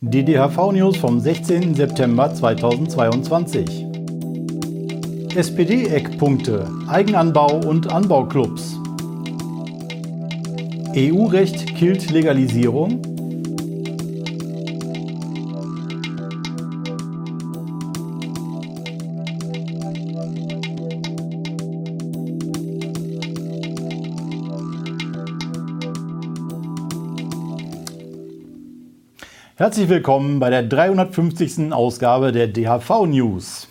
Die DHV-News vom 16. September 2022. SPD-Eckpunkte, Eigenanbau und Anbauclubs. EU-Recht killt Legalisierung. Herzlich willkommen bei der 350. Ausgabe der DHV News.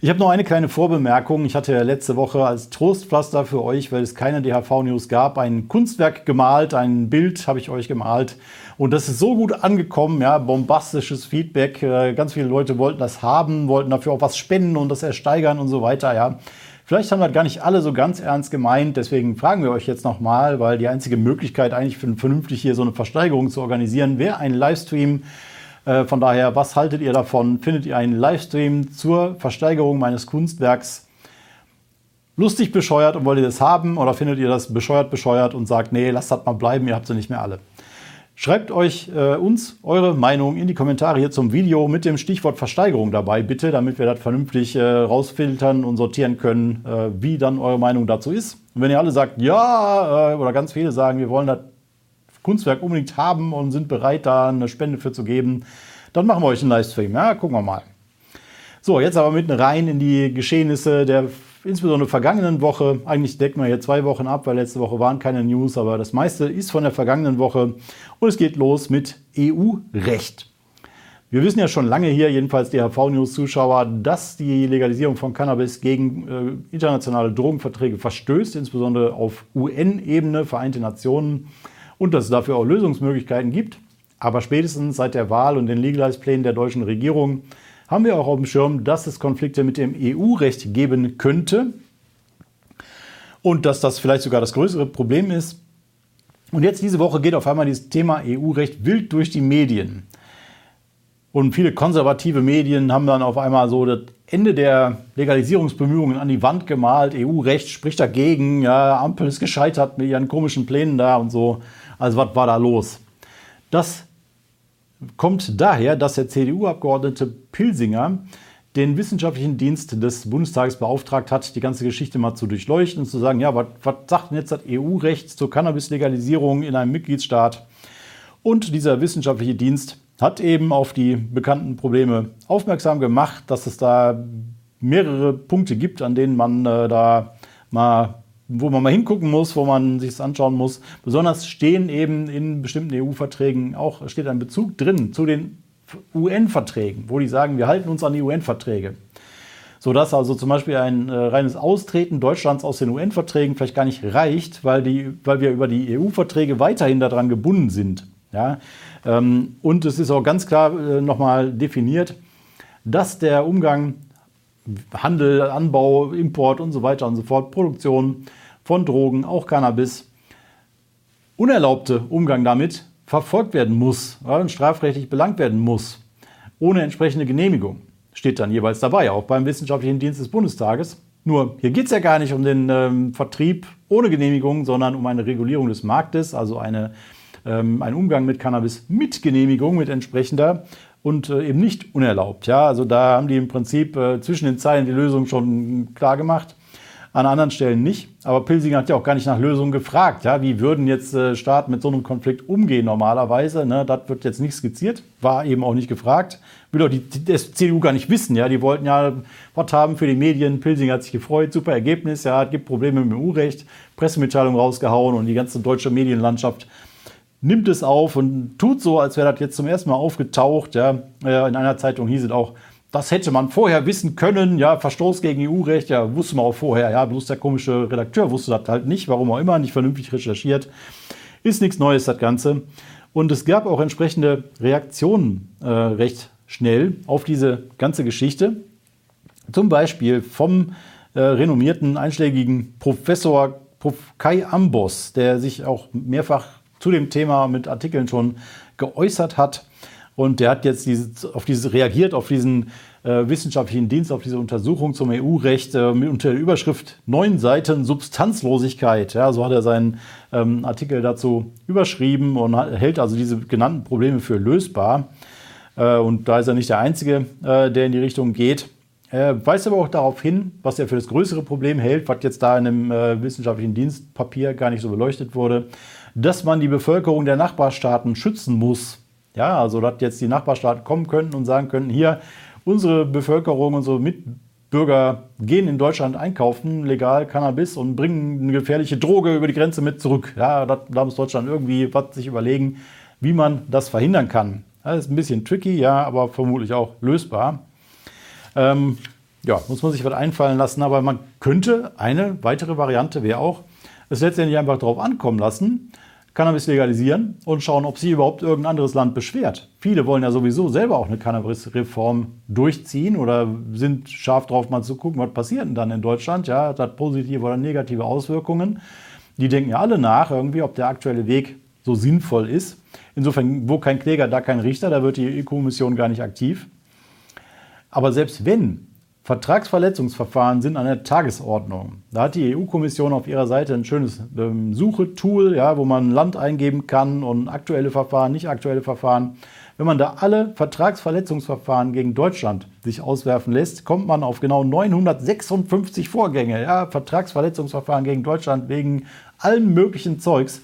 Ich habe noch eine kleine Vorbemerkung. Ich hatte ja letzte Woche als Trostpflaster für euch, weil es keine DHV-News gab, ein Kunstwerk gemalt, ein Bild habe ich euch gemalt. Und das ist so gut angekommen, ja, bombastisches Feedback. Äh, ganz viele Leute wollten das haben, wollten dafür auch was spenden und das ersteigern und so weiter, ja. Vielleicht haben das gar nicht alle so ganz ernst gemeint, deswegen fragen wir euch jetzt nochmal, weil die einzige Möglichkeit eigentlich vernünftig hier so eine Versteigerung zu organisieren wäre ein Livestream. Äh, von daher, was haltet ihr davon? Findet ihr einen Livestream zur Versteigerung meines Kunstwerks lustig bescheuert und wollt ihr das haben? Oder findet ihr das bescheuert bescheuert und sagt, nee, lasst das mal bleiben, ihr habt sie nicht mehr alle? Schreibt euch äh, uns eure Meinung in die Kommentare hier zum Video mit dem Stichwort Versteigerung dabei, bitte, damit wir das vernünftig äh, rausfiltern und sortieren können, äh, wie dann eure Meinung dazu ist. Und wenn ihr alle sagt, ja, äh, oder ganz viele sagen, wir wollen das Kunstwerk unbedingt haben und sind bereit, da eine Spende für zu geben, dann machen wir euch einen Livestream. Ja, gucken wir mal. So, jetzt aber mitten rein in die Geschehnisse der insbesondere vergangenen Woche, eigentlich decken wir hier zwei Wochen ab, weil letzte Woche waren keine News, aber das meiste ist von der vergangenen Woche und es geht los mit EU-Recht. Wir wissen ja schon lange hier, jedenfalls die HV-News-Zuschauer, dass die Legalisierung von Cannabis gegen äh, internationale Drogenverträge verstößt, insbesondere auf UN-Ebene, Vereinte Nationen, und dass es dafür auch Lösungsmöglichkeiten gibt. Aber spätestens seit der Wahl und den Legalize-Plänen der deutschen Regierung haben wir auch auf dem Schirm, dass es Konflikte mit dem EU-Recht geben könnte und dass das vielleicht sogar das größere Problem ist. Und jetzt diese Woche geht auf einmal dieses Thema EU-Recht wild durch die Medien. Und viele konservative Medien haben dann auf einmal so das Ende der Legalisierungsbemühungen an die Wand gemalt. EU-Recht spricht dagegen. Ja, Ampel ist gescheitert mit ihren komischen Plänen da und so. Also was war da los? Das kommt daher, dass der CDU-Abgeordnete Pilsinger den wissenschaftlichen Dienst des Bundestages beauftragt hat, die ganze Geschichte mal zu durchleuchten und zu sagen, ja, was, sagt denn jetzt das EU-Recht zur Cannabis-Legalisierung in einem Mitgliedstaat? Und dieser wissenschaftliche Dienst hat eben auf die bekannten Probleme aufmerksam gemacht, dass es da mehrere Punkte gibt, an denen man äh, da mal wo man mal hingucken muss, wo man sich es anschauen muss. Besonders stehen eben in bestimmten EU-Verträgen auch steht ein Bezug drin zu den UN-Verträgen, wo die sagen, wir halten uns an die UN-Verträge. Sodass also zum Beispiel ein äh, reines Austreten Deutschlands aus den UN-Verträgen vielleicht gar nicht reicht, weil, die, weil wir über die EU-Verträge weiterhin daran gebunden sind. Ja? Ähm, und es ist auch ganz klar äh, nochmal definiert, dass der Umgang Handel, Anbau, Import und so weiter und so fort, Produktion von Drogen, auch Cannabis, unerlaubte Umgang damit verfolgt werden muss und strafrechtlich belangt werden muss, ohne entsprechende Genehmigung. Steht dann jeweils dabei, auch beim Wissenschaftlichen Dienst des Bundestages. Nur hier geht es ja gar nicht um den ähm, Vertrieb ohne Genehmigung, sondern um eine Regulierung des Marktes, also eine, ähm, einen Umgang mit Cannabis mit Genehmigung, mit entsprechender und äh, eben nicht unerlaubt. Ja, also da haben die im Prinzip äh, zwischen den Zeilen die Lösung schon klar gemacht an anderen Stellen nicht. Aber Pilsinger hat ja auch gar nicht nach Lösungen gefragt. Ja? Wie würden jetzt äh, Staaten mit so einem Konflikt umgehen normalerweise? Ne? Das wird jetzt nicht skizziert, war eben auch nicht gefragt. Will auch die, die CDU gar nicht wissen. Ja? Die wollten ja was haben für die Medien. Pilsinger hat sich gefreut, super Ergebnis. Ja, es gibt Probleme mit dem EU-Recht, Pressemitteilung rausgehauen und die ganze deutsche Medienlandschaft nimmt es auf und tut so, als wäre das jetzt zum ersten Mal aufgetaucht. Ja? Äh, in einer Zeitung hieß es auch, das hätte man vorher wissen können, ja, Verstoß gegen EU-Recht, ja, wusste man auch vorher, ja, bloß der komische Redakteur wusste das halt nicht, warum auch immer, nicht vernünftig recherchiert. Ist nichts Neues, das Ganze. Und es gab auch entsprechende Reaktionen äh, recht schnell auf diese ganze Geschichte. Zum Beispiel vom äh, renommierten einschlägigen Professor Prof. Kai Ambos, der sich auch mehrfach zu dem Thema mit Artikeln schon geäußert hat Und der hat jetzt diese, auf diese, reagiert auf diesen äh, wissenschaftlichen Dienst, auf diese Untersuchung zum EU-Recht äh, unter der Überschrift neun Seiten Substanzlosigkeit. Ja, so hat er seinen ähm, Artikel dazu überschrieben und hat, hält also diese genannten Probleme für lösbar. Äh, und da ist er nicht der Einzige, äh, der in die Richtung geht. Er weist aber auch darauf hin, was er für das größere Problem hält, was jetzt da in einem äh, wissenschaftlichen Dienstpapier gar nicht so beleuchtet wurde, dass man die Bevölkerung der Nachbarstaaten schützen muss. Ja, also dass jetzt die Nachbarstaaten kommen könnten und sagen könnten, hier, unsere Bevölkerung, unsere Mitbürger gehen in Deutschland einkaufen, legal Cannabis und bringen eine gefährliche Droge über die Grenze mit zurück. Ja, da, da muss Deutschland irgendwie was sich überlegen, wie man das verhindern kann. Das ist ein bisschen tricky, ja, aber vermutlich auch lösbar. Ähm, ja, muss man sich was einfallen lassen, aber man könnte, eine weitere Variante wäre auch, es letztendlich einfach darauf ankommen lassen, Cannabis legalisieren und schauen, ob sich überhaupt irgendein anderes Land beschwert. Viele wollen ja sowieso selber auch eine Cannabis-Reform durchziehen oder sind scharf drauf, mal zu gucken, was passiert denn dann in Deutschland. Ja, hat das positive oder negative Auswirkungen. Die denken ja alle nach, irgendwie, ob der aktuelle Weg so sinnvoll ist. Insofern, wo kein Kläger, da kein Richter, da wird die EU-Kommission gar nicht aktiv. Aber selbst wenn Vertragsverletzungsverfahren sind an der Tagesordnung. Da hat die EU-Kommission auf ihrer Seite ein schönes ähm, Suchetool, ja, wo man Land eingeben kann und aktuelle Verfahren, nicht aktuelle Verfahren. Wenn man da alle Vertragsverletzungsverfahren gegen Deutschland sich auswerfen lässt, kommt man auf genau 956 Vorgänge. Ja, Vertragsverletzungsverfahren gegen Deutschland wegen allem möglichen Zeugs.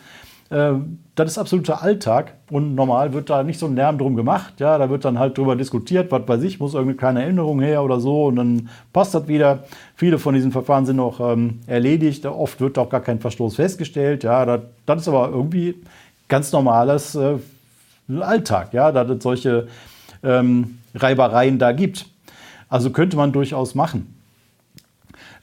Äh, das ist absoluter Alltag und normal wird da nicht so ein Lärm drum gemacht. Ja, da wird dann halt drüber diskutiert, was weiß ich, muss irgendeine kleine Erinnerung her oder so und dann passt das wieder. Viele von diesen Verfahren sind auch ähm, erledigt. Oft wird auch gar kein Verstoß festgestellt. Ja, das, das ist aber irgendwie ganz normales äh, Alltag, ja, dass es solche ähm, Reibereien da gibt. Also könnte man durchaus machen.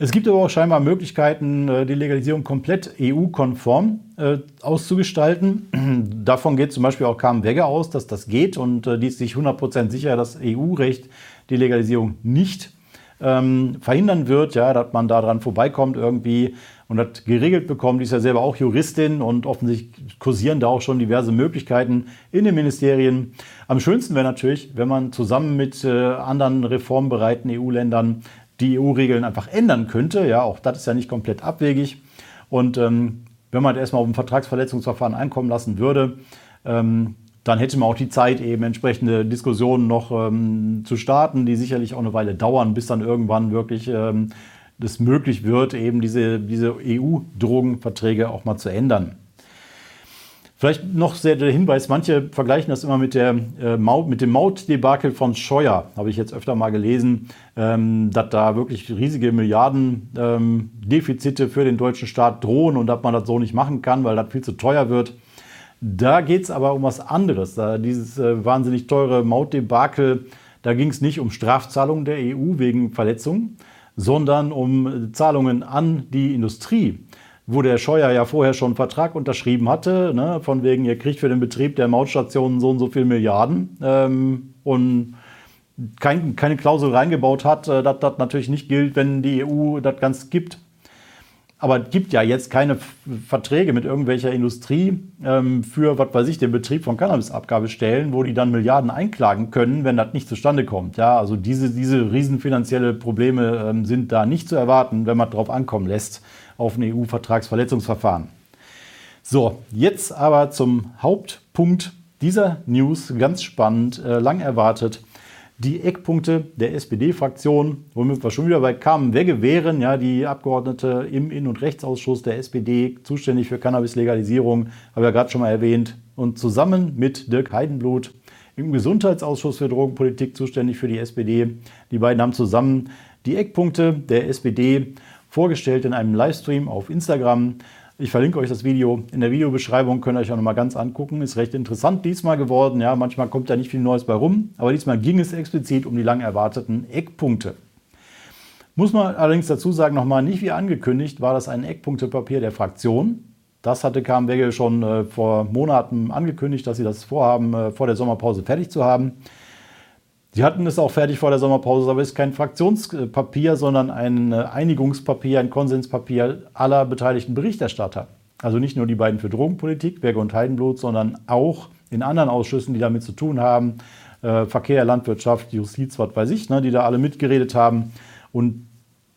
Es gibt aber auch scheinbar Möglichkeiten, äh, die Legalisierung komplett EU-konform äh, auszugestalten. Davon geht zum Beispiel auch Carmen Wegge aus, dass das geht und äh, die ist sich 100% sicher, dass EU-Recht die Legalisierung nicht ähm, verhindern wird, ja, dass man daran vorbeikommt irgendwie und das geregelt bekommt. Die ist ja selber auch Juristin und offensichtlich kursieren da auch schon diverse Möglichkeiten in den Ministerien. Am schönsten wäre natürlich, wenn man zusammen mit äh, anderen reformbereiten EU-Ländern die EU-Regeln einfach ändern könnte. Ja, auch das ist ja nicht komplett abwegig. Und ähm, wenn man erstmal auf ein Vertragsverletzungsverfahren einkommen lassen würde, ähm, dann hätte man auch die Zeit, eben entsprechende Diskussionen noch ähm, zu starten, die sicherlich auch eine Weile dauern, bis dann irgendwann wirklich ähm, das möglich wird, eben diese, diese EU-Drogenverträge auch mal zu ändern. Vielleicht noch sehr der Hinweis, manche vergleichen das immer mit, der, äh, Maut, mit dem Mautdebakel von Scheuer, habe ich jetzt öfter mal gelesen, ähm, dass da wirklich riesige Milliarden-Defizite ähm, für den deutschen Staat drohen und dass man das so nicht machen kann, weil das viel zu teuer wird. Da geht es aber um was anderes. Da dieses äh, wahnsinnig teure Mautdebakel, da ging es nicht um Strafzahlungen der EU wegen Verletzungen, sondern um Zahlungen an die Industrie wo der Scheuer ja vorher schon einen Vertrag unterschrieben hatte, ne, von wegen, ihr kriegt für den Betrieb der Mautstationen so und so viel Milliarden ähm, und kein, keine Klausel reingebaut hat, äh, dass das natürlich nicht gilt, wenn die EU das ganz gibt. Aber es gibt ja jetzt keine Verträge mit irgendwelcher Industrie ähm, für, was weiß ich, den Betrieb von Cannabisabgabestellen, wo die dann Milliarden einklagen können, wenn das nicht zustande kommt. Ja, also diese, diese riesen finanzielle Probleme ähm, sind da nicht zu erwarten, wenn man drauf ankommen lässt auf ein EU-Vertragsverletzungsverfahren. So, jetzt aber zum Hauptpunkt dieser News, ganz spannend, äh, lang erwartet. Die Eckpunkte der SPD-Fraktion, womit wir schon wieder bei Carmen Wegge wären, ja, die Abgeordnete im Innen- und Rechtsausschuss der SPD, zuständig für Cannabis-Legalisierung, habe ich ja gerade schon mal erwähnt, und zusammen mit Dirk Heidenblut im Gesundheitsausschuss für Drogenpolitik zuständig für die SPD. Die beiden haben zusammen die Eckpunkte der SPD vorgestellt in einem Livestream auf Instagram. Ich verlinke euch das Video in der Videobeschreibung, könnt ihr euch auch nochmal ganz angucken. Ist recht interessant diesmal geworden. Ja, manchmal kommt da nicht viel Neues bei rum, aber diesmal ging es explizit um die lang erwarteten Eckpunkte. Muss man allerdings dazu sagen, nochmal nicht wie angekündigt, war das ein Eckpunktepapier der Fraktion. Das hatte Wegge schon äh, vor Monaten angekündigt, dass sie das vorhaben, äh, vor der Sommerpause fertig zu haben. Sie hatten es auch fertig vor der Sommerpause, aber es ist kein Fraktionspapier, sondern ein äh, Einigungspapier, ein Konsenspapier aller beteiligten Berichterstatter. Also nicht nur die beiden für Drogenpolitik, Berge und Heidenblut, sondern auch in anderen Ausschüssen, die damit zu tun haben. Äh, Verkehr, Landwirtschaft, Justiz, was weiß ich, ne, die da alle mitgeredet haben. Und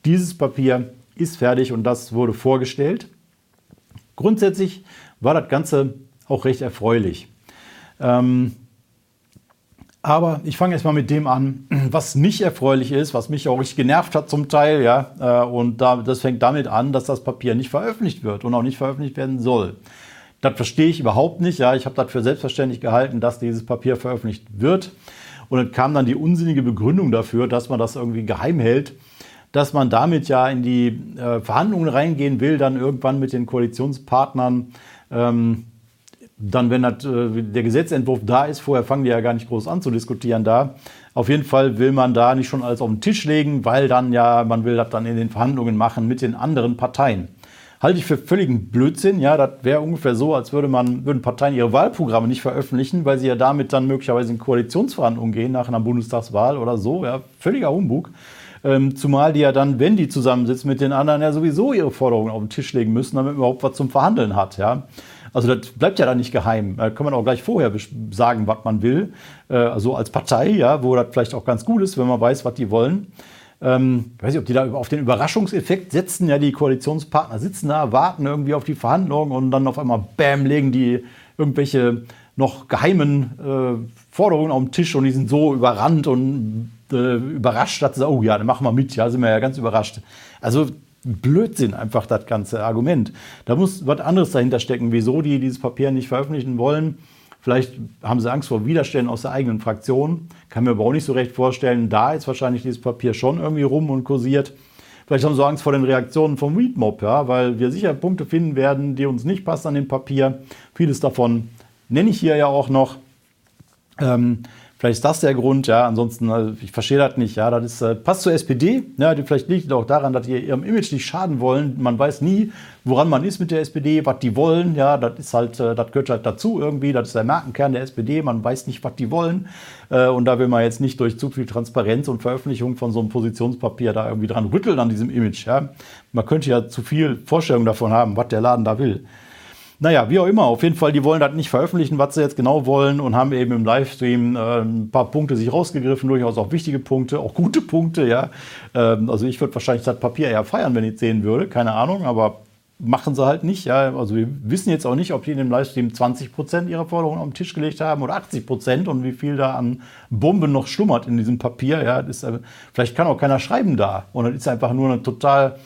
dieses Papier ist fertig und das wurde vorgestellt. Grundsätzlich war das Ganze auch recht erfreulich. Ähm, aber ich fange erstmal mit dem an, was nicht erfreulich ist, was mich auch richtig genervt hat zum Teil, ja. Äh, und da, das fängt damit an, dass das Papier nicht veröffentlicht wird und auch nicht veröffentlicht werden soll. Das verstehe ich überhaupt nicht. Ja, ich habe das für selbstverständlich gehalten, dass dieses Papier veröffentlicht wird. Und dann kam dann die unsinnige Begründung dafür, dass man das irgendwie geheim hält, dass man damit ja in die äh, Verhandlungen reingehen will, dann irgendwann mit den Koalitionspartnern. Ähm, dann, wenn das, äh, der Gesetzentwurf da ist, vorher fangen die ja gar nicht groß an zu diskutieren da. Auf jeden Fall will man da nicht schon alles auf den Tisch legen, weil dann ja, man will das dann in den Verhandlungen machen mit den anderen Parteien. Halte ich für völligen Blödsinn. Ja, das wäre ungefähr so, als würde man, würden Parteien ihre Wahlprogramme nicht veröffentlichen, weil sie ja damit dann möglicherweise in Koalitionsverhandlungen gehen nach einer Bundestagswahl oder so. Ja, völliger Humbug. Ähm, zumal die ja dann, wenn die zusammensitzen mit den anderen, ja sowieso ihre Forderungen auf den Tisch legen müssen, damit man überhaupt was zum Verhandeln hat. Ja. Also das bleibt ja dann nicht geheim. Da kann man auch gleich vorher sagen, was man will. Äh, also als Partei, ja, wo das vielleicht auch ganz gut ist, wenn man weiß, was die wollen. Ähm, ich weiß nicht, ob die da auf den Überraschungseffekt setzen. Ja, die Koalitionspartner sitzen da, warten irgendwie auf die Verhandlungen und dann auf einmal, bam, legen die irgendwelche noch geheimen äh, Forderungen auf den Tisch und die sind so überrannt und äh, überrascht, dass sie sagen, oh ja, dann machen wir mit. Ja, sind wir ja ganz überrascht. Also Blödsinn einfach das ganze Argument. Da muss was anderes dahinter stecken, wieso die dieses Papier nicht veröffentlichen wollen. Vielleicht haben sie Angst vor Widerständen aus der eigenen Fraktion. Kann mir aber auch nicht so recht vorstellen. Da ist wahrscheinlich dieses Papier schon irgendwie rum und kursiert. Vielleicht haben sie Angst vor den Reaktionen vom Readmob, ja, weil wir sicher Punkte finden werden, die uns nicht passen an dem Papier. Vieles davon nenne ich hier ja auch noch. Ähm, Vielleicht ist das der Grund, ja. Ansonsten, also ich verstehe das nicht, ja. Das ist, äh, passt zur SPD, ja. Die, vielleicht liegt es auch daran, dass die ihrem Image nicht schaden wollen. Man weiß nie, woran man ist mit der SPD, was die wollen, ja. Das ist halt, äh, das gehört halt dazu irgendwie. Das ist der Markenkern der SPD. Man weiß nicht, was die wollen. Äh, und da will man jetzt nicht durch zu viel Transparenz und Veröffentlichung von so einem Positionspapier da irgendwie dran rütteln an diesem Image, ja. Man könnte ja zu viel Vorstellung davon haben, was der Laden da will. Naja, wie auch immer, auf jeden Fall, die wollen das nicht veröffentlichen, was sie jetzt genau wollen und haben eben im Livestream äh, ein paar Punkte sich rausgegriffen, durchaus auch wichtige Punkte, auch gute Punkte, ja. Ähm, also ich würde wahrscheinlich das Papier eher feiern, wenn ich es sehen würde, keine Ahnung, aber machen sie halt nicht, ja. Also wir wissen jetzt auch nicht, ob die in dem Livestream 20 Prozent ihrer Forderungen auf den Tisch gelegt haben oder 80 Prozent und wie viel da an Bomben noch schlummert in diesem Papier, ja. Das ist, äh, vielleicht kann auch keiner schreiben da und das ist einfach nur eine total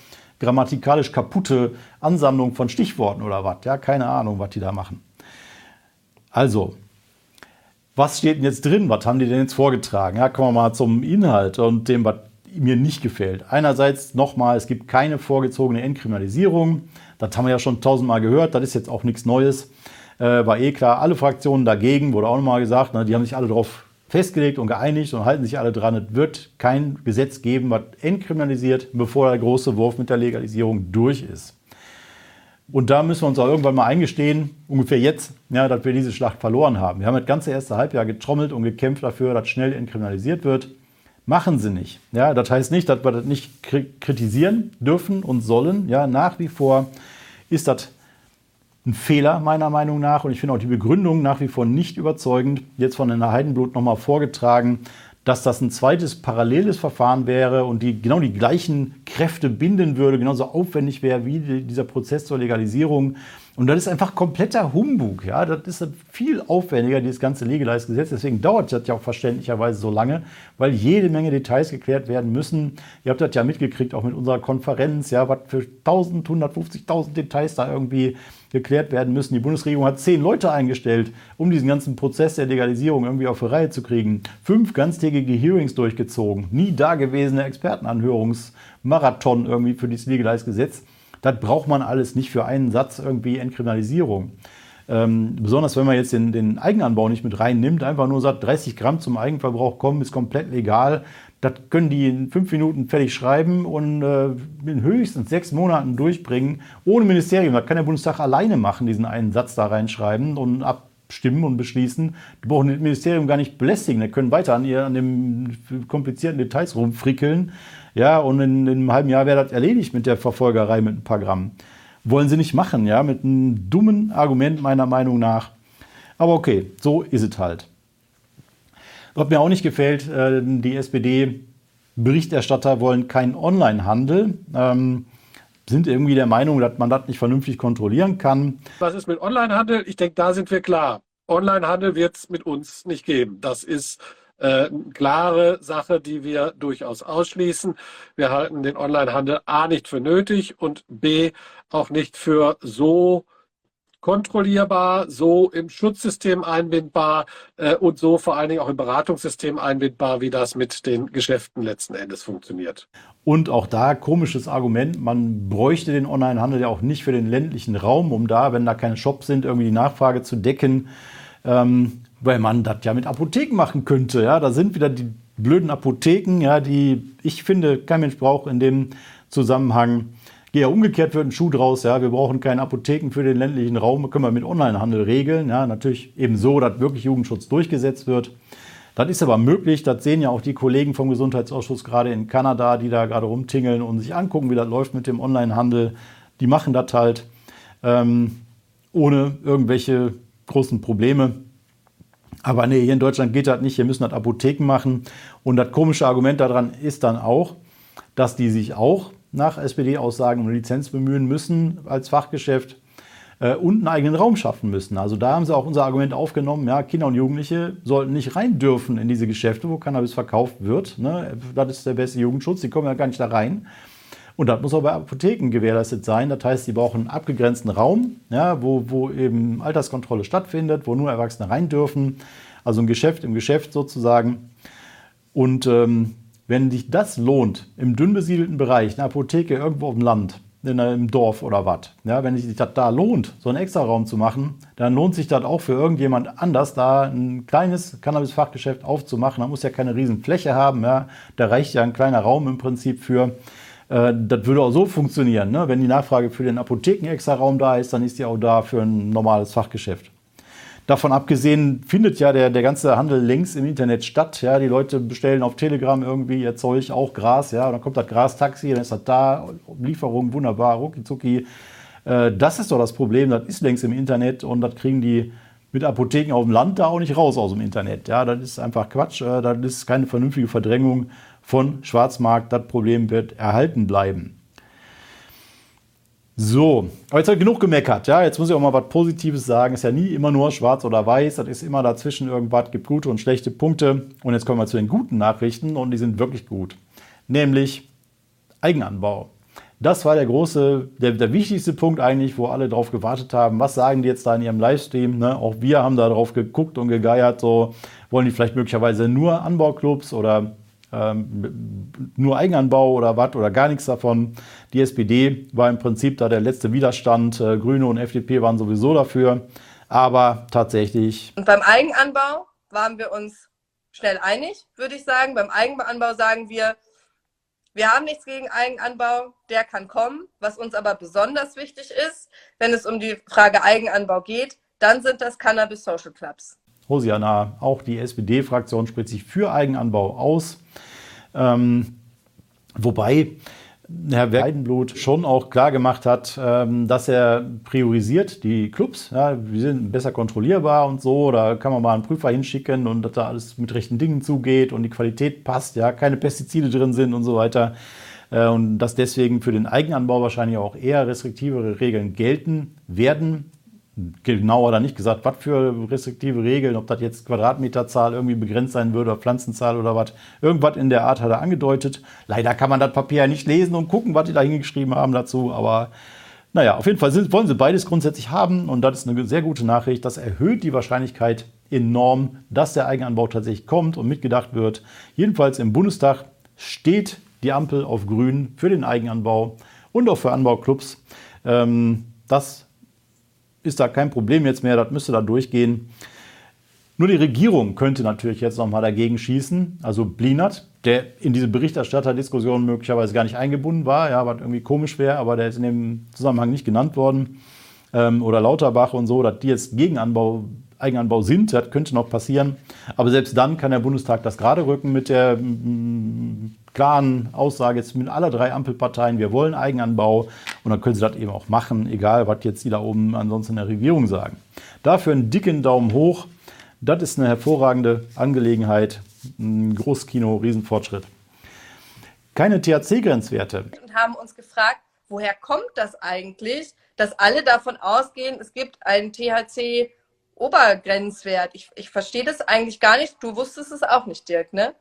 grammatikalisch kaputte Ansammlung von Stichworten oder was. Ja, keine Ahnung, was die da machen. Also, was steht denn jetzt drin? Was haben die denn jetzt vorgetragen? Ja, kommen wir mal zum Inhalt und dem, was mir nicht gefällt. Einerseits nochmal, es gibt keine vorgezogene Entkriminalisierung. Das haben wir ja schon tausendmal gehört. Das ist jetzt auch nichts Neues. Äh, war eh klar. Alle Fraktionen dagegen, wurde auch nochmal gesagt. Ne, die haben sich alle darauf festgelegt und geeinigt und halten sich alle dran. Es wird kein Gesetz geben, was entkriminalisiert, bevor der große Wurf mit der Legalisierung durch ist. Und da müssen wir uns auch irgendwann mal eingestehen, ungefähr jetzt, ja, dass wir diese Schlacht verloren haben. Wir haben das ganze erste Halbjahr getrommelt und gekämpft dafür, dass schnell entkriminalisiert wird. Machen sie nicht. Ja, das heißt nicht, dass wir das nicht kritisieren dürfen und sollen. Ja, nach wie vor ist das ein Fehler meiner Meinung nach und ich finde auch die Begründung nach wie vor nicht überzeugend. Jetzt von Herrn Heidenblut nochmal vorgetragen, dass das ein zweites paralleles Verfahren wäre und die genau die gleichen Kräfte binden würde, genauso aufwendig wäre wie dieser Prozess zur Legalisierung. Und das ist einfach kompletter Humbug. Ja? Das ist viel aufwendiger, dieses ganze Legalize-Gesetz. Deswegen dauert das ja auch verständlicherweise so lange, weil jede Menge Details geklärt werden müssen. Ihr habt das ja mitgekriegt, auch mit unserer Konferenz, ja, was für 1000, 150.000 Details da irgendwie geklärt werden müssen. Die Bundesregierung hat zehn Leute eingestellt, um diesen ganzen Prozess der Legalisierung irgendwie auf die Reihe zu kriegen. Fünf ganztägige Hearings durchgezogen. Nie dagewesene Expertenanhörungsmarathon irgendwie für dieses Legalize-Gesetz. Das braucht man alles nicht für einen Satz irgendwie Entkriminalisierung. Ähm, besonders wenn man jetzt den, den, Eigenanbau nicht mit reinnimmt, einfach nur sagt, 30 Gramm zum Eigenverbrauch kommen, ist komplett legal. Das können die in fünf Minuten fertig schreiben und äh, in höchstens sechs Monaten durchbringen, ohne Ministerium. Das kann der Bundestag alleine machen, diesen einen Satz da reinschreiben und abstimmen und beschließen. Die brauchen das Ministerium gar nicht belästigen. Die können weiter an, an den komplizierten Details rumfrickeln. Ja, und in, in einem halben Jahr wäre das erledigt mit der Verfolgerei mit ein paar Gramm. Wollen sie nicht machen, ja, mit einem dummen Argument meiner Meinung nach. Aber okay, so ist es halt. Was mir auch nicht gefällt, äh, die SPD-Berichterstatter wollen keinen Onlinehandel. Ähm, sind irgendwie der Meinung, dass man das nicht vernünftig kontrollieren kann. Was ist mit Onlinehandel? Ich denke, da sind wir klar. Onlinehandel wird es mit uns nicht geben. Das ist äh, eine klare Sache, die wir durchaus ausschließen. Wir halten den Onlinehandel A nicht für nötig und B auch nicht für so kontrollierbar, so im Schutzsystem einbindbar äh, und so vor allen Dingen auch im Beratungssystem einbindbar, wie das mit den Geschäften letzten Endes funktioniert. Und auch da komisches Argument, man bräuchte den Onlinehandel ja auch nicht für den ländlichen Raum, um da, wenn da keine Shops sind, irgendwie die Nachfrage zu decken. Ähm, weil man das ja mit Apotheken machen könnte. Ja, da sind wieder die blöden Apotheken, ja, die ich finde kein Mensch braucht in dem Zusammenhang. Ja, umgekehrt wird ein Schuh draus. Ja, wir brauchen keine Apotheken für den ländlichen Raum, können wir mit Onlinehandel regeln. Ja, natürlich eben so, dass wirklich Jugendschutz durchgesetzt wird. Das ist aber möglich. Das sehen ja auch die Kollegen vom Gesundheitsausschuss gerade in Kanada, die da gerade rumtingeln und sich angucken, wie das läuft mit dem Onlinehandel. Die machen das halt ähm, ohne irgendwelche großen Probleme. Aber nee, hier in Deutschland geht das nicht. Hier müssen das Apotheken machen. Und das komische Argument daran ist dann auch, dass die sich auch nach SPD-Aussagen um Lizenz bemühen müssen als Fachgeschäft äh, und einen eigenen Raum schaffen müssen. Also da haben sie auch unser Argument aufgenommen, ja, Kinder und Jugendliche sollten nicht rein dürfen in diese Geschäfte, wo Cannabis verkauft wird. Ne? Das ist der beste Jugendschutz, die kommen ja gar nicht da rein. Und das muss auch bei Apotheken gewährleistet sein. Das heißt, sie brauchen einen abgegrenzten Raum, ja, wo, wo eben Alterskontrolle stattfindet, wo nur Erwachsene rein dürfen. Also ein Geschäft im Geschäft sozusagen. Und ähm, wenn sich das lohnt, im dünn besiedelten Bereich, eine Apotheke irgendwo auf dem Land, in einem Dorf oder was, ja, wenn sich das da lohnt, so einen extra Raum zu machen, dann lohnt sich das auch für irgendjemand anders, da ein kleines Cannabis-Fachgeschäft aufzumachen. Da muss ja keine riesen Fläche haben. Ja. Da reicht ja ein kleiner Raum im Prinzip für. Äh, das würde auch so funktionieren. Ne? Wenn die Nachfrage für den Apotheken-Extra-Raum da ist, dann ist die auch da für ein normales Fachgeschäft. Davon abgesehen findet ja der, der ganze Handel längst im Internet statt. Ja, die Leute bestellen auf Telegram irgendwie ihr Zeug, auch Gras. Ja, dann kommt das Grastaxi, dann ist das da, Lieferung, wunderbar, rucki zucki. Äh, das ist doch das Problem, das ist längst im Internet und das kriegen die mit Apotheken auf dem Land da auch nicht raus aus dem Internet. Ja, das ist einfach Quatsch, äh, das ist keine vernünftige Verdrängung von Schwarzmarkt. Das Problem wird erhalten bleiben. So, aber jetzt ich genug gemeckert. Ja? Jetzt muss ich auch mal was Positives sagen. Ist ja nie immer nur schwarz oder weiß. Das ist immer dazwischen irgendwas. Gibt gute und schlechte Punkte. Und jetzt kommen wir zu den guten Nachrichten und die sind wirklich gut. Nämlich Eigenanbau. Das war der große, der, der wichtigste Punkt eigentlich, wo alle drauf gewartet haben. Was sagen die jetzt da in ihrem Livestream? Ne? Auch wir haben da drauf geguckt und gegeiert. So, wollen die vielleicht möglicherweise nur Anbauclubs oder ähm, nur Eigenanbau oder was oder gar nichts davon. Die SPD war im Prinzip da der letzte Widerstand. Äh, Grüne und FDP waren sowieso dafür. Aber tatsächlich. Und beim Eigenanbau waren wir uns schnell einig, würde ich sagen. Beim Eigenanbau sagen wir, wir haben nichts gegen Eigenanbau, der kann kommen. Was uns aber besonders wichtig ist, wenn es um die Frage Eigenanbau geht, dann sind das Cannabis Social Clubs. Hosiana, auch die SPD-Fraktion spricht sich für Eigenanbau aus. Ähm, wobei Herr Weidenblut schon auch klar gemacht hat, ähm, dass er priorisiert die Clubs. Ja, die sind besser kontrollierbar und so. Da kann man mal einen Prüfer hinschicken und dass da alles mit rechten Dingen zugeht und die Qualität passt, ja, keine Pestizide drin sind und so weiter. Äh, und dass deswegen für den Eigenanbau wahrscheinlich auch eher restriktivere Regeln gelten werden genau oder nicht gesagt, was für restriktive Regeln, ob das jetzt Quadratmeterzahl irgendwie begrenzt sein würde oder Pflanzenzahl oder was. Irgendwas in der Art hat er angedeutet. Leider kann man das Papier ja nicht lesen und gucken, was die da hingeschrieben haben dazu, aber naja, auf jeden Fall wollen sie beides grundsätzlich haben und das ist eine sehr gute Nachricht. Das erhöht die Wahrscheinlichkeit enorm, dass der Eigenanbau tatsächlich kommt und mitgedacht wird. Jedenfalls im Bundestag steht die Ampel auf grün für den Eigenanbau und auch für Anbauclubs. Ähm, das ist da kein Problem jetzt mehr, das müsste da durchgehen. Nur die Regierung könnte natürlich jetzt nochmal dagegen schießen. Also Blinert, der in diese Berichterstatterdiskussion möglicherweise gar nicht eingebunden war, ja, was irgendwie komisch wäre, aber der ist in dem Zusammenhang nicht genannt worden. Ähm, oder Lauterbach und so, dass die jetzt gegen Anbau Eigenanbau sind. Das könnte noch passieren. Aber selbst dann kann der Bundestag das gerade rücken mit der mm, klaren Aussage jetzt mit aller drei Ampelparteien, wir wollen Eigenanbau. Und dann können sie das eben auch machen, egal was jetzt die da oben ansonsten in der Regierung sagen. Dafür einen dicken Daumen hoch. Das ist eine hervorragende Angelegenheit. Ein Großkino, Riesenfortschritt. Keine THC-Grenzwerte. Und haben uns gefragt, woher kommt das eigentlich, dass alle davon ausgehen, es gibt einen THC-Obergrenzwert. Ich, ich verstehe das eigentlich gar nicht. Du wusstest es auch nicht, Dirk, ne?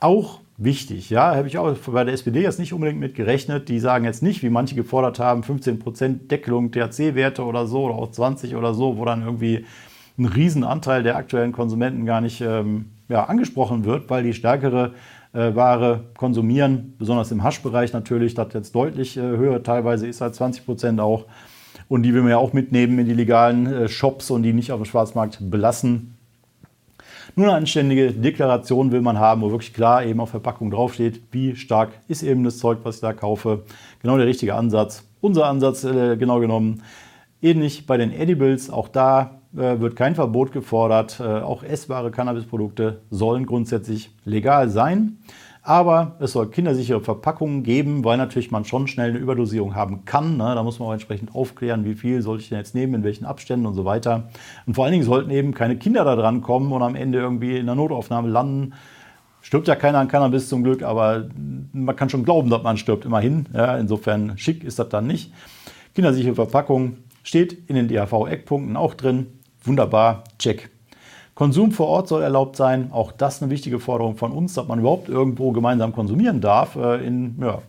Auch wichtig, ja, habe ich auch bei der SPD jetzt nicht unbedingt mit gerechnet. Die sagen jetzt nicht, wie manche gefordert haben, 15% Deckelung THC-Werte oder so oder auch 20 oder so, wo dann irgendwie ein Riesenanteil der aktuellen Konsumenten gar nicht ähm, ja, angesprochen wird, weil die stärkere äh, Ware konsumieren, besonders im Haschbereich natürlich, das jetzt deutlich äh, höher teilweise ist als 20 Prozent auch. Und die will man ja auch mitnehmen in die legalen äh, Shops und die nicht auf dem Schwarzmarkt belassen. Nur eine anständige Deklaration will man haben, wo wirklich klar eben auf Verpackung draufsteht, wie stark ist eben das Zeug, was ich da kaufe. Genau der richtige Ansatz. Unser Ansatz äh, genau genommen. Ähnlich bei den Edibles, auch da äh, wird kein Verbot gefordert. Äh, auch essbare Cannabisprodukte sollen grundsätzlich legal sein. Aber es soll kindersichere Verpackungen geben, weil natürlich man schon schnell eine Überdosierung haben kann. Ne? Da muss man auch entsprechend aufklären, wie viel soll ich denn jetzt nehmen, in welchen Abständen und so weiter. Und vor allen Dingen sollten eben keine Kinder da dran kommen und am Ende irgendwie in der Notaufnahme landen. Stirbt ja keiner an Cannabis zum Glück, aber man kann schon glauben, dass man stirbt, immerhin. Ja, insofern schick ist das dann nicht. Kindersichere Verpackung steht in den DHV-Eckpunkten auch drin. Wunderbar, check. Konsum vor Ort soll erlaubt sein. Auch das eine wichtige Forderung von uns, dass man überhaupt irgendwo gemeinsam konsumieren darf. Äh, in, ja,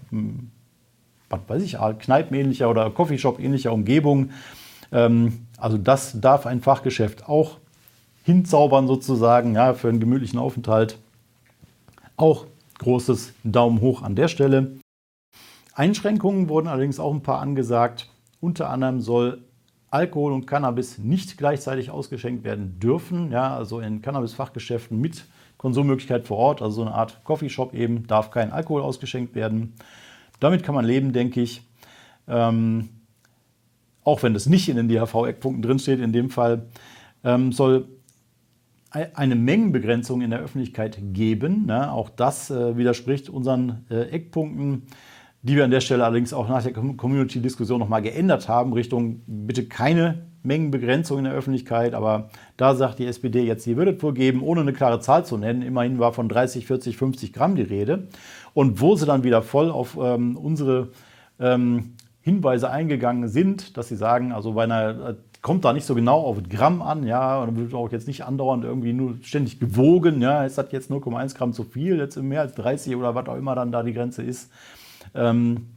was weiß ich, Kneipenähnlicher oder Coffeeshop-ähnlicher Umgebung. Ähm, also das darf ein Fachgeschäft auch hinzaubern sozusagen, ja, für einen gemütlichen Aufenthalt. Auch großes Daumen hoch an der Stelle. Einschränkungen wurden allerdings auch ein paar angesagt. Unter anderem soll Alkohol und Cannabis nicht gleichzeitig ausgeschenkt werden dürfen. Ja, also in Cannabis-Fachgeschäften mit Konsummöglichkeit vor Ort, also so eine Art Coffeeshop eben, darf kein Alkohol ausgeschenkt werden. Damit kann man leben, denke ich. Ähm, auch wenn das nicht in den DHV-Eckpunkten drinsteht, in dem Fall ähm, soll eine Mengenbegrenzung in der Öffentlichkeit geben. Ne? Auch das äh, widerspricht unseren äh, Eckpunkten die wir an der Stelle allerdings auch nach der Community-Diskussion nochmal geändert haben, Richtung bitte keine Mengenbegrenzung in der Öffentlichkeit. Aber da sagt die SPD jetzt, sie würde es wohl geben, ohne eine klare Zahl zu nennen. Immerhin war von 30, 40, 50 Gramm die Rede. Und wo sie dann wieder voll auf ähm, unsere ähm, Hinweise eingegangen sind, dass sie sagen, also bei einer äh, kommt da nicht so genau auf Gramm an, ja, und wird auch jetzt nicht andauernd irgendwie nur ständig gewogen, ja, ist das jetzt 0,1 Gramm zu viel, jetzt mehr als 30 oder was auch immer dann da die Grenze ist. Ähm,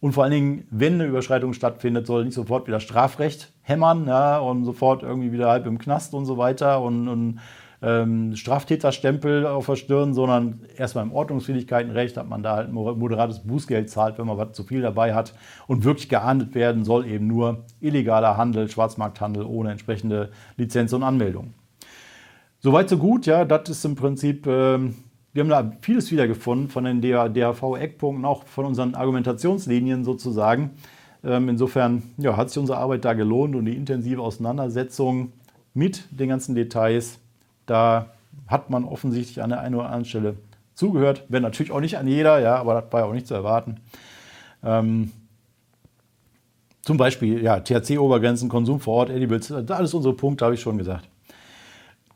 und vor allen Dingen, wenn eine Überschreitung stattfindet, soll nicht sofort wieder Strafrecht hämmern ja, und sofort irgendwie wieder halb im Knast und so weiter und, und ähm, Straftäterstempel auf der Stirn, sondern erstmal im Ordnungswidrigkeitenrecht, dass man da halt moderates Bußgeld zahlt, wenn man was zu viel dabei hat. Und wirklich geahndet werden soll eben nur illegaler Handel, Schwarzmarkthandel ohne entsprechende Lizenz und Anmeldung. Soweit so gut, ja, das ist im Prinzip ähm, wir haben da vieles wiedergefunden von den DAV-Eckpunkten, auch von unseren Argumentationslinien sozusagen. Ähm, insofern ja, hat sich unsere Arbeit da gelohnt und die intensive Auseinandersetzung mit den ganzen Details, da hat man offensichtlich an der einen oder anderen Stelle zugehört. Wenn natürlich auch nicht an jeder, ja, aber das war ja auch nicht zu erwarten. Ähm, zum Beispiel ja, THC-Obergrenzen, Konsum vor Ort, Edibles, alles unsere Punkte, habe ich schon gesagt.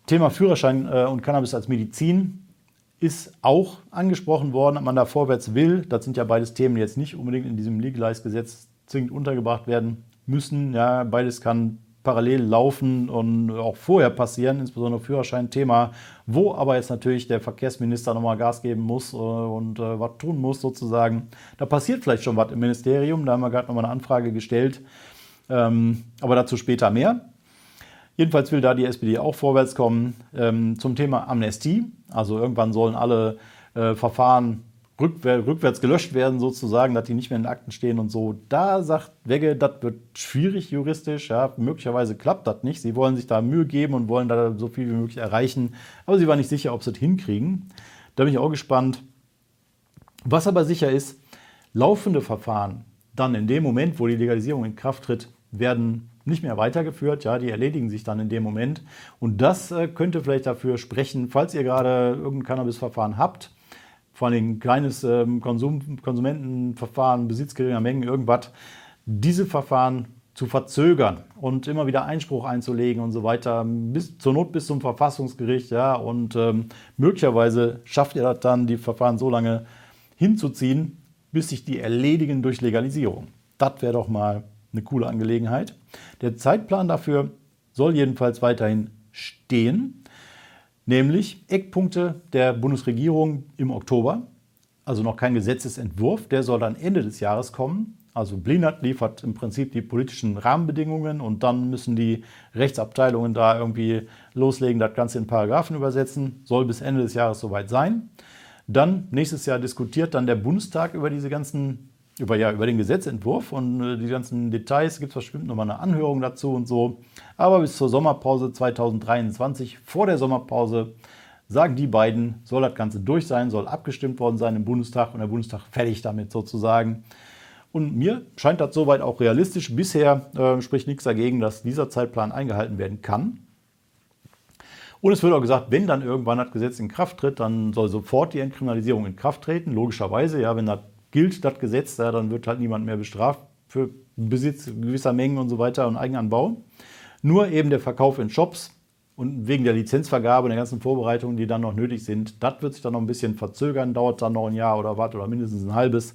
Thema Führerschein äh, und Cannabis als Medizin ist auch angesprochen worden, ob man da vorwärts will. Das sind ja beides Themen, die jetzt nicht unbedingt in diesem Legalize-Gesetz zwingend untergebracht werden müssen. Ja, beides kann parallel laufen und auch vorher passieren, insbesondere Führerschein-Thema, wo aber jetzt natürlich der Verkehrsminister nochmal Gas geben muss äh, und äh, was tun muss sozusagen. Da passiert vielleicht schon was im Ministerium, da haben wir gerade nochmal eine Anfrage gestellt, ähm, aber dazu später mehr. Jedenfalls will da die SPD auch vorwärts kommen. Ähm, zum Thema Amnestie. Also irgendwann sollen alle äh, Verfahren rückwär rückwärts gelöscht werden, sozusagen, dass die nicht mehr in den Akten stehen und so. Da sagt Wegge, das wird schwierig juristisch. Ja, möglicherweise klappt das nicht. Sie wollen sich da Mühe geben und wollen da so viel wie möglich erreichen. Aber sie waren nicht sicher, ob sie das hinkriegen. Da bin ich auch gespannt. Was aber sicher ist, laufende Verfahren dann in dem Moment, wo die Legalisierung in Kraft tritt, werden nicht mehr weitergeführt, ja, die erledigen sich dann in dem Moment. Und das äh, könnte vielleicht dafür sprechen, falls ihr gerade irgendein Cannabisverfahren habt, vor allem kleines ähm, Konsum, Konsumentenverfahren, Besitz geringer Mengen, irgendwas, diese Verfahren zu verzögern und immer wieder Einspruch einzulegen und so weiter, bis zur Not bis zum Verfassungsgericht, ja, und ähm, möglicherweise schafft ihr das dann, die Verfahren so lange hinzuziehen, bis sich die erledigen durch Legalisierung. Das wäre doch mal eine coole Angelegenheit. Der Zeitplan dafür soll jedenfalls weiterhin stehen, nämlich Eckpunkte der Bundesregierung im Oktober, also noch kein Gesetzesentwurf, der soll dann Ende des Jahres kommen. Also Blinert liefert im Prinzip die politischen Rahmenbedingungen und dann müssen die Rechtsabteilungen da irgendwie loslegen, das Ganze in Paragraphen übersetzen. Soll bis Ende des Jahres soweit sein. Dann nächstes Jahr diskutiert dann der Bundestag über diese ganzen über, ja, über den Gesetzentwurf und äh, die ganzen Details gibt es bestimmt nochmal eine Anhörung dazu und so. Aber bis zur Sommerpause 2023, vor der Sommerpause, sagen die beiden, soll das Ganze durch sein, soll abgestimmt worden sein im Bundestag und der Bundestag fertig damit sozusagen. Und mir scheint das soweit auch realistisch. Bisher äh, spricht nichts dagegen, dass dieser Zeitplan eingehalten werden kann. Und es wird auch gesagt, wenn dann irgendwann das Gesetz in Kraft tritt, dann soll sofort die Entkriminalisierung in Kraft treten. Logischerweise, ja, wenn das gilt das Gesetz, ja, dann wird halt niemand mehr bestraft für Besitz gewisser Mengen und so weiter und Eigenanbau. Nur eben der Verkauf in Shops und wegen der Lizenzvergabe und der ganzen Vorbereitungen, die dann noch nötig sind, das wird sich dann noch ein bisschen verzögern, dauert dann noch ein Jahr oder was oder mindestens ein halbes,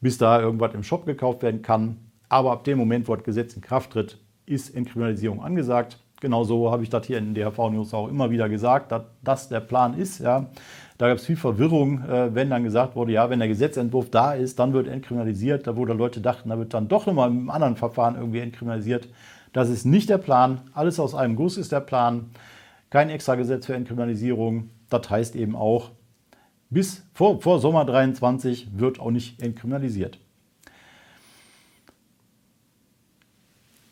bis da irgendwas im Shop gekauft werden kann. Aber ab dem Moment, wo das Gesetz in Kraft tritt, ist Entkriminalisierung angesagt. Genauso habe ich das hier in der DHV-News auch immer wieder gesagt, dass das der Plan ist. Ja. Da gab es viel Verwirrung, äh, wenn dann gesagt wurde, ja, wenn der Gesetzentwurf da ist, dann wird entkriminalisiert. Da wo Leute dachten, da wird dann doch nochmal im anderen Verfahren irgendwie entkriminalisiert. Das ist nicht der Plan. Alles aus einem Guss ist der Plan. Kein extra Gesetz für Entkriminalisierung. Das heißt eben auch, bis vor, vor Sommer 23 wird auch nicht entkriminalisiert.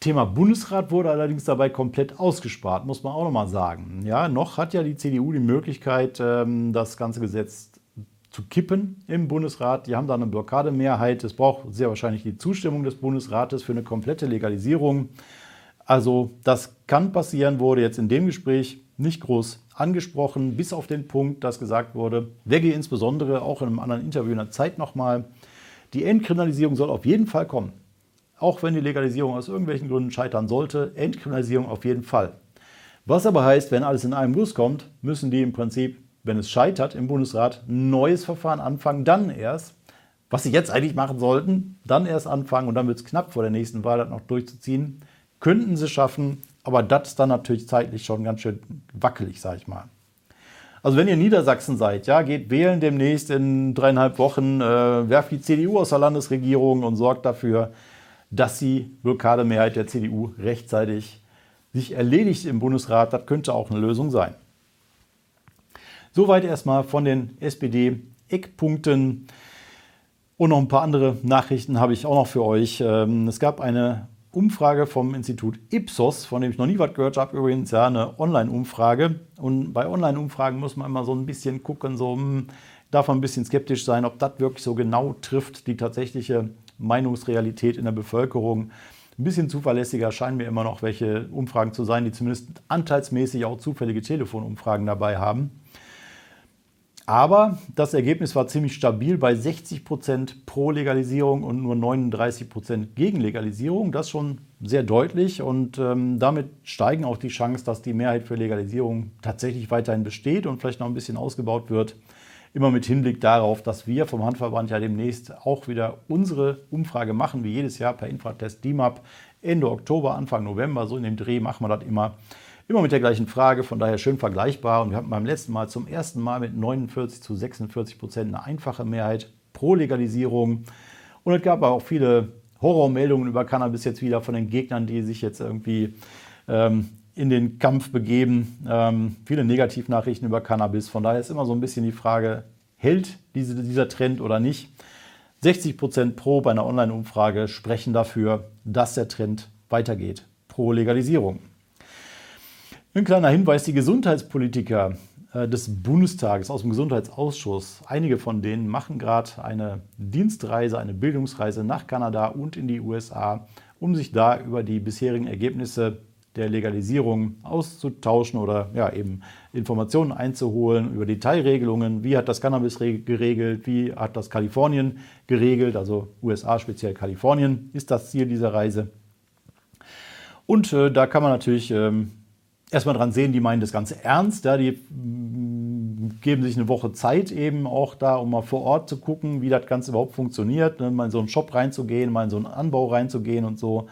Thema Bundesrat wurde allerdings dabei komplett ausgespart, muss man auch nochmal sagen. Ja, noch hat ja die CDU die Möglichkeit, ähm, das ganze Gesetz zu kippen im Bundesrat. Die haben da eine Blockademehrheit. Es braucht sehr wahrscheinlich die Zustimmung des Bundesrates für eine komplette Legalisierung. Also das kann passieren, wurde jetzt in dem Gespräch nicht groß angesprochen, bis auf den Punkt, dass gesagt wurde, Wegge insbesondere auch in einem anderen Interview in der Zeit nochmal, die Entkriminalisierung soll auf jeden Fall kommen auch wenn die Legalisierung aus irgendwelchen Gründen scheitern sollte, Entkriminalisierung auf jeden Fall. Was aber heißt, wenn alles in einem Guss kommt, müssen die im Prinzip, wenn es scheitert im Bundesrat, ein neues Verfahren anfangen, dann erst, was sie jetzt eigentlich machen sollten, dann erst anfangen und dann wird es knapp vor der nächsten Wahl das noch durchzuziehen. Könnten sie schaffen, aber das ist dann natürlich zeitlich schon ganz schön wackelig, sage ich mal. Also wenn ihr Niedersachsen seid, ja, geht wählen demnächst in dreieinhalb Wochen, äh, werft die CDU aus der Landesregierung und sorgt dafür, dass die Blockademehrheit der CDU rechtzeitig sich erledigt im Bundesrat. Das könnte auch eine Lösung sein. Soweit erstmal von den SPD-Eckpunkten. Und noch ein paar andere Nachrichten habe ich auch noch für euch. Ähm, es gab eine Umfrage vom Institut Ipsos, von dem ich noch nie was gehört habe, übrigens, ja, eine Online-Umfrage. Und bei Online-Umfragen muss man immer so ein bisschen gucken, so hm, darf man ein bisschen skeptisch sein, ob das wirklich so genau trifft, die tatsächliche Meinungsrealität in der Bevölkerung. Ein bisschen zuverlässiger scheinen mir immer noch welche Umfragen zu sein, die zumindest anteilsmäßig auch zufällige Telefonumfragen dabei haben. Aber das Ergebnis war ziemlich stabil bei 60 Prozent pro Legalisierung und nur 39 Prozent gegen Legalisierung. Das schon sehr deutlich und ähm, damit steigen auch die Chancen, dass die Mehrheit für Legalisierung tatsächlich weiterhin besteht und vielleicht noch ein bisschen ausgebaut wird. Immer mit Hinblick darauf, dass wir vom Handverband ja demnächst auch wieder unsere Umfrage machen, wie jedes Jahr per Infratest DIMAP Ende Oktober, Anfang November. So in dem Dreh machen wir das immer. Immer mit der gleichen Frage, von daher schön vergleichbar. Und wir hatten beim letzten Mal zum ersten Mal mit 49 zu 46 Prozent eine einfache Mehrheit pro Legalisierung. Und es gab auch viele Horrormeldungen über Cannabis jetzt wieder von den Gegnern, die sich jetzt irgendwie ähm, in den Kampf begeben. Ähm, viele Negativnachrichten über Cannabis. Von daher ist immer so ein bisschen die Frage, hält diese, dieser Trend oder nicht? 60 Prozent pro bei einer Online-Umfrage sprechen dafür, dass der Trend weitergeht. Pro Legalisierung. Ein kleiner Hinweis, die Gesundheitspolitiker äh, des Bundestages aus dem Gesundheitsausschuss, einige von denen machen gerade eine Dienstreise, eine Bildungsreise nach Kanada und in die USA um sich da über die bisherigen Ergebnisse der Legalisierung auszutauschen oder ja, eben Informationen einzuholen über Detailregelungen. Wie hat das Cannabis geregelt? Wie hat das Kalifornien geregelt? Also USA, speziell Kalifornien, ist das Ziel dieser Reise. Und äh, da kann man natürlich ähm, erstmal dran sehen, die meinen das Ganze ernst. Ja, die mm, geben sich eine Woche Zeit eben auch da, um mal vor Ort zu gucken, wie das Ganze überhaupt funktioniert, ne? mal in so einen Shop reinzugehen, mal in so einen Anbau reinzugehen und so.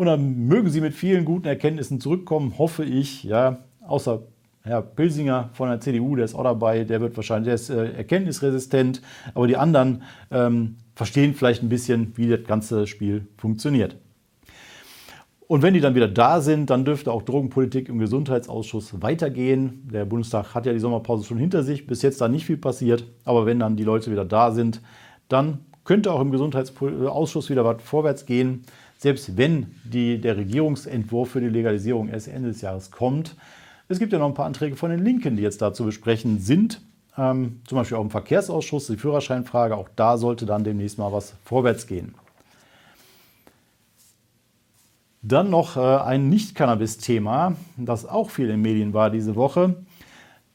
Und dann mögen sie mit vielen guten Erkenntnissen zurückkommen, hoffe ich. Ja, außer Herr Pilsinger von der CDU, der ist auch dabei, der wird wahrscheinlich, der ist äh, erkenntnisresistent, aber die anderen ähm, verstehen vielleicht ein bisschen, wie das ganze Spiel funktioniert. Und wenn die dann wieder da sind, dann dürfte auch Drogenpolitik im Gesundheitsausschuss weitergehen. Der Bundestag hat ja die Sommerpause schon hinter sich, bis jetzt da nicht viel passiert. Aber wenn dann die Leute wieder da sind, dann könnte auch im Gesundheitsausschuss wieder was vorwärts gehen selbst wenn die, der Regierungsentwurf für die Legalisierung erst Ende des Jahres kommt. Es gibt ja noch ein paar Anträge von den Linken, die jetzt da zu besprechen sind. Ähm, zum Beispiel auch im Verkehrsausschuss, die Führerscheinfrage. Auch da sollte dann demnächst mal was vorwärts gehen. Dann noch äh, ein Nicht-Cannabis-Thema, das auch viel in den Medien war diese Woche.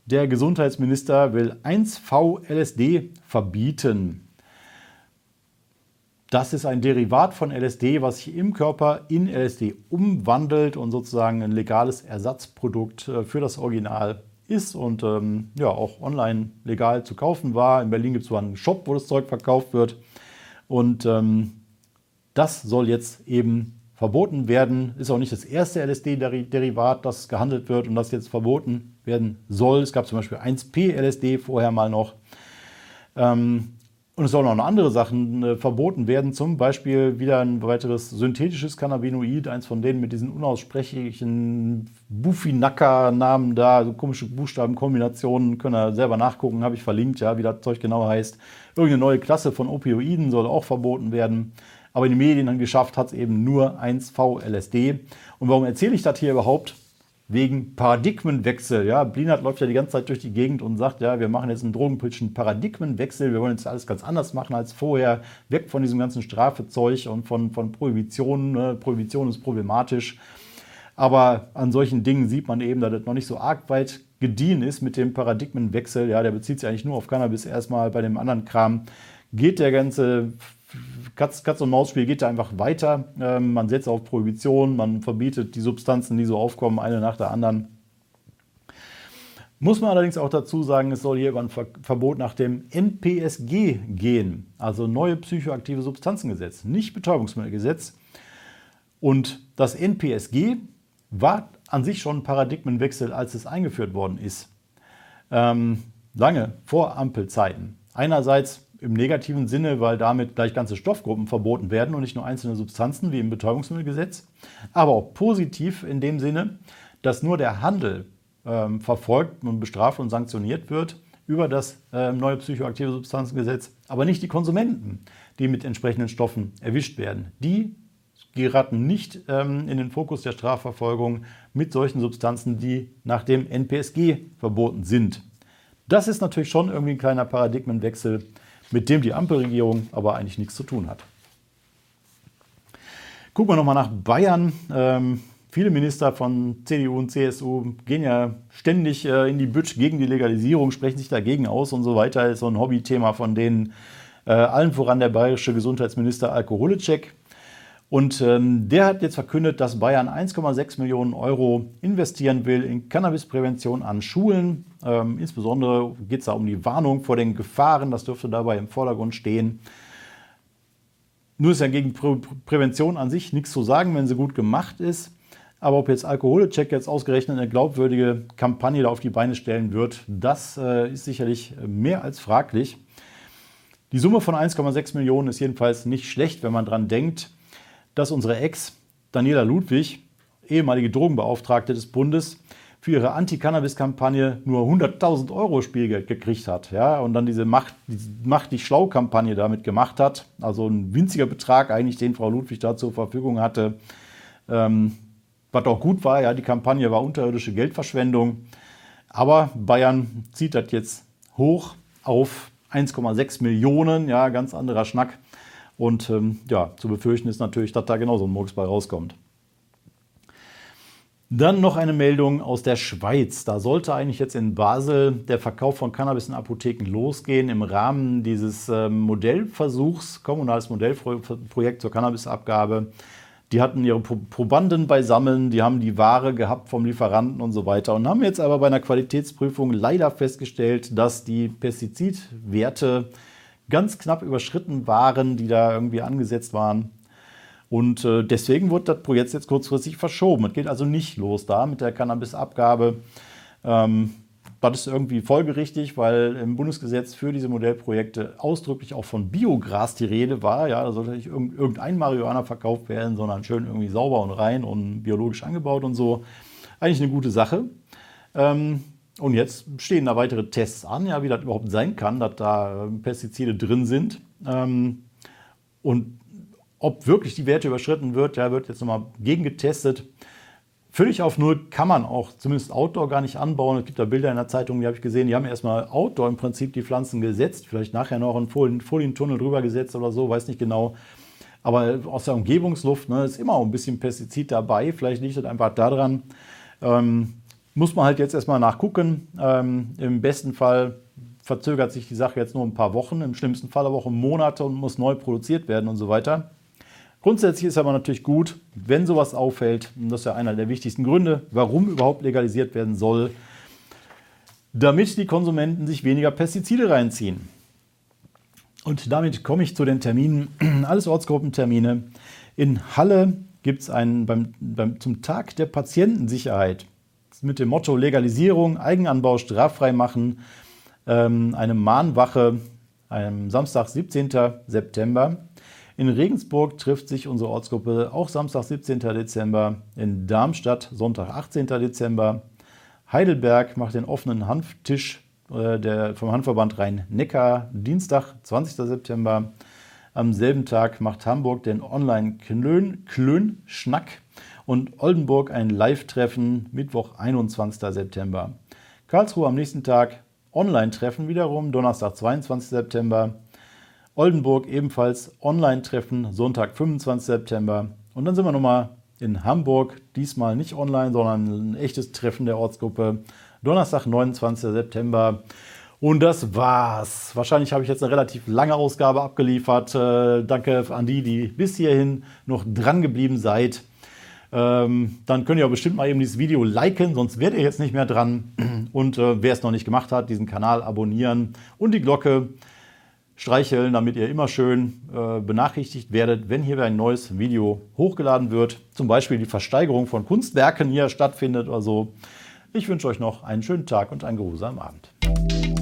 Der Gesundheitsminister will 1V-LSD verbieten. Das ist ein Derivat von LSD, was sich im Körper in LSD umwandelt und sozusagen ein legales Ersatzprodukt äh, für das Original ist und ähm, ja auch online legal zu kaufen war. In Berlin gibt es zwar einen Shop, wo das Zeug verkauft wird. Und ähm, das soll jetzt eben verboten werden. Ist auch nicht das erste LSD-Derivat, das gehandelt wird und das jetzt verboten werden soll. Es gab zum Beispiel 1P-LSD vorher mal noch. Ähm, und es sollen auch noch andere Sachen äh, verboten werden, zum Beispiel wieder ein weiteres synthetisches Cannabinoid, eins von denen mit diesen unaussprechlichen Bufinaka-Namen da, so komische Buchstabenkombinationen, können ihr selber nachgucken, habe ich verlinkt, ja, wie das Zeug genau heißt. Irgendeine neue Klasse von Opioiden soll auch verboten werden. Aber in den Medien geschafft hat es eben nur 1V-LSD. Und warum erzähle ich das hier überhaupt? Wegen Paradigmenwechsel. Ja, Blinert läuft ja die ganze Zeit durch die Gegend und sagt, ja, wir machen jetzt einen drogenpolitischen Paradigmenwechsel, wir wollen jetzt alles ganz anders machen als vorher, weg von diesem ganzen Strafezeug und von, von Prohibitionen. Ne? Prohibition ist problematisch. Aber an solchen Dingen sieht man eben, dass das noch nicht so arg weit gediehen ist mit dem Paradigmenwechsel. Ja, der bezieht sich eigentlich nur auf Cannabis erstmal. Bei dem anderen Kram geht der ganze Katz, Katz und Maus-Spiel geht da einfach weiter. Ähm, man setzt auf Prohibition, man verbietet die Substanzen, die so aufkommen, eine nach der anderen. Muss man allerdings auch dazu sagen, es soll hier über ein Verbot nach dem NPSG gehen, also neue psychoaktive Substanzengesetz, nicht Betäubungsmittelgesetz. Und das NPSG war an sich schon ein Paradigmenwechsel, als es eingeführt worden ist. Ähm, lange vor Ampelzeiten. Einerseits im negativen Sinne, weil damit gleich ganze Stoffgruppen verboten werden und nicht nur einzelne Substanzen wie im Betäubungsmittelgesetz, aber auch positiv in dem Sinne, dass nur der Handel ähm, verfolgt und bestraft und sanktioniert wird über das äh, neue psychoaktive Substanzengesetz, aber nicht die Konsumenten, die mit entsprechenden Stoffen erwischt werden. Die geraten nicht ähm, in den Fokus der Strafverfolgung mit solchen Substanzen, die nach dem NPSG verboten sind. Das ist natürlich schon irgendwie ein kleiner Paradigmenwechsel, mit dem die Ampelregierung aber eigentlich nichts zu tun hat. Gucken wir nochmal nach Bayern. Ähm, viele Minister von CDU und CSU gehen ja ständig äh, in die Bütsch gegen die Legalisierung, sprechen sich dagegen aus und so weiter. Ist so ein Hobbythema von denen. Äh, allen voran der bayerische Gesundheitsminister Alko Holicek. Und ähm, der hat jetzt verkündet, dass Bayern 1,6 Millionen Euro investieren will in Cannabisprävention an Schulen. Ähm, insbesondere geht es da um die Warnung vor den Gefahren. Das dürfte dabei im Vordergrund stehen. Nur ist ja gegen Prä Prävention an sich nichts zu sagen, wenn sie gut gemacht ist. Aber ob jetzt Alkoholcheck jetzt ausgerechnet eine glaubwürdige Kampagne da auf die Beine stellen wird, das äh, ist sicherlich mehr als fraglich. Die Summe von 1,6 Millionen ist jedenfalls nicht schlecht, wenn man dran denkt, dass unsere Ex Daniela Ludwig, ehemalige Drogenbeauftragte des Bundes, für ihre Anti-Cannabis-Kampagne nur 100.000 Euro Spielgeld gekriegt hat. Ja, und dann diese Macht, Macht dich schlau-Kampagne damit gemacht hat. Also ein winziger Betrag eigentlich, den Frau Ludwig da zur Verfügung hatte. Ähm, was auch gut war, ja, die Kampagne war unterirdische Geldverschwendung. Aber Bayern zieht das jetzt hoch auf 1,6 Millionen, ja, ganz anderer Schnack. Und ähm, ja, zu befürchten ist natürlich, dass da genauso ein Murks bei rauskommt. Dann noch eine Meldung aus der Schweiz. Da sollte eigentlich jetzt in Basel der Verkauf von Cannabis in Apotheken losgehen im Rahmen dieses ähm, Modellversuchs, kommunales Modellprojekt zur Cannabisabgabe. Die hatten ihre Probanden beisammen, die haben die Ware gehabt vom Lieferanten und so weiter und haben jetzt aber bei einer Qualitätsprüfung leider festgestellt, dass die Pestizidwerte ganz knapp überschritten waren, die da irgendwie angesetzt waren. Und äh, deswegen wird das Projekt jetzt kurzfristig verschoben. Es geht also nicht los da mit der Cannabisabgabe. Ähm, das ist irgendwie folgerichtig, weil im Bundesgesetz für diese Modellprojekte ausdrücklich auch von Biogras die Rede war. Ja, da sollte nicht irgendein Marihuana verkauft werden, sondern schön irgendwie sauber und rein und biologisch angebaut und so. Eigentlich eine gute Sache. Ähm, und jetzt stehen da weitere Tests an, ja, wie das überhaupt sein kann, dass da Pestizide drin sind. Ähm, und ob wirklich die Werte überschritten wird, ja, wird jetzt nochmal gegengetestet. Völlig auf Null kann man auch zumindest Outdoor gar nicht anbauen. Es gibt da Bilder in der Zeitung, die habe ich gesehen, die haben erstmal Outdoor im Prinzip die Pflanzen gesetzt, vielleicht nachher noch einen Folientunnel drüber gesetzt oder so, weiß nicht genau. Aber aus der Umgebungsluft ne, ist immer auch ein bisschen Pestizid dabei. Vielleicht liegt es einfach daran. Ähm, muss man halt jetzt erstmal nachgucken. Ähm, Im besten Fall verzögert sich die Sache jetzt nur ein paar Wochen, im schlimmsten Fall aber auch Monate und muss neu produziert werden und so weiter. Grundsätzlich ist aber natürlich gut, wenn sowas auffällt, und das ist ja einer der wichtigsten Gründe, warum überhaupt legalisiert werden soll, damit die Konsumenten sich weniger Pestizide reinziehen. Und damit komme ich zu den Terminen, alles Ortsgruppentermine. In Halle gibt es einen beim, beim, zum Tag der Patientensicherheit mit dem Motto Legalisierung, Eigenanbau straffrei machen, ähm, eine Mahnwache am Samstag, 17. September. In Regensburg trifft sich unsere Ortsgruppe auch Samstag, 17. Dezember. In Darmstadt Sonntag, 18. Dezember. Heidelberg macht den offenen Hanftisch äh, der, vom Handverband Rhein-Neckar Dienstag, 20. September. Am selben Tag macht Hamburg den Online-Klön-Schnack und Oldenburg ein Live-Treffen Mittwoch, 21. September. Karlsruhe am nächsten Tag Online-Treffen wiederum, Donnerstag, 22. September. Oldenburg ebenfalls Online-Treffen, Sonntag, 25. September. Und dann sind wir nochmal in Hamburg, diesmal nicht online, sondern ein echtes Treffen der Ortsgruppe. Donnerstag, 29. September. Und das war's. Wahrscheinlich habe ich jetzt eine relativ lange Ausgabe abgeliefert. Äh, danke an die, die bis hierhin noch dran geblieben seid. Ähm, dann könnt ihr auch bestimmt mal eben dieses Video liken, sonst werdet ihr jetzt nicht mehr dran. Und äh, wer es noch nicht gemacht hat, diesen Kanal abonnieren und die Glocke streicheln, damit ihr immer schön äh, benachrichtigt werdet, wenn hier ein neues Video hochgeladen wird. Zum Beispiel die Versteigerung von Kunstwerken hier stattfindet oder so. Ich wünsche euch noch einen schönen Tag und einen geruhsamen Abend.